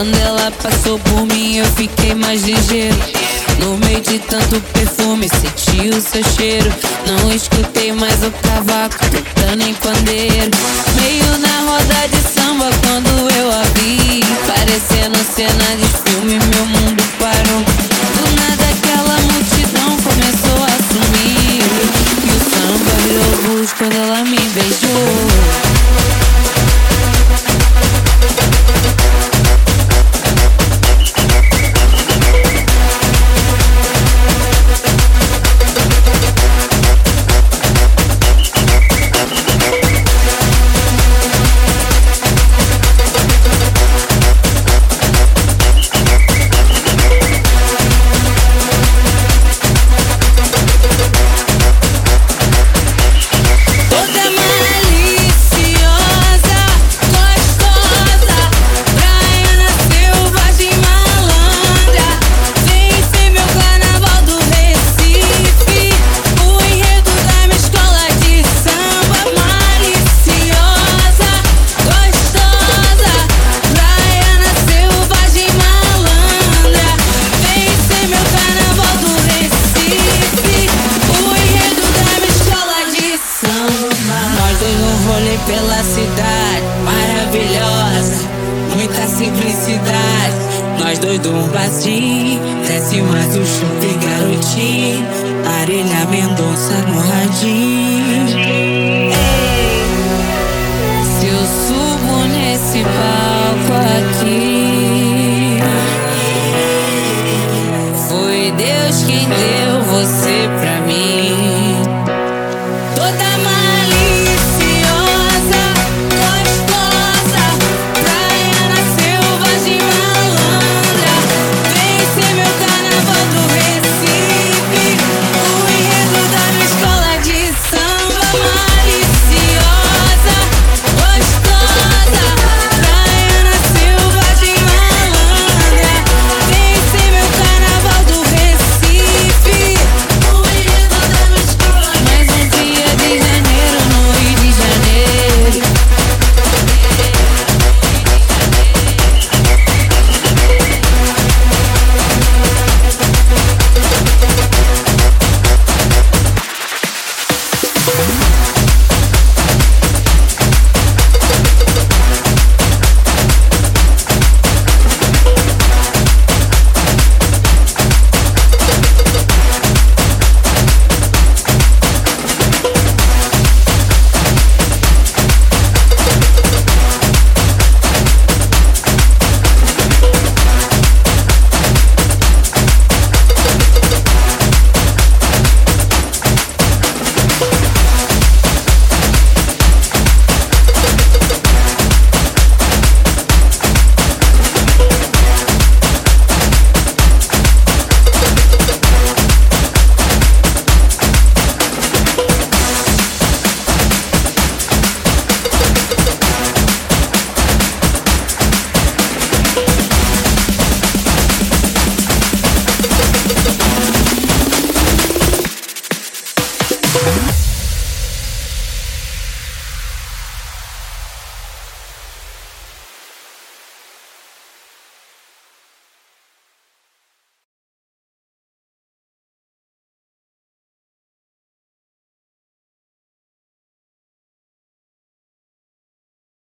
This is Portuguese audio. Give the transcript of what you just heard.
Quando ela passou por mim, eu fiquei mais ligeiro. No meio de tanto perfume, senti o seu cheiro. Não escutei mais o cavaco tocando em pandeiro. Meio na roda de samba quando eu a vi. Parecendo cena de filme, meu mundo parou. pela cidade maravilhosa, muita simplicidade. Nós dois do um barzinho, desce mais o shopping garotinho. Arelha Mendonça no radinho. Se eu subo nesse palco aqui, foi Deus quem deu você pra mim. Toda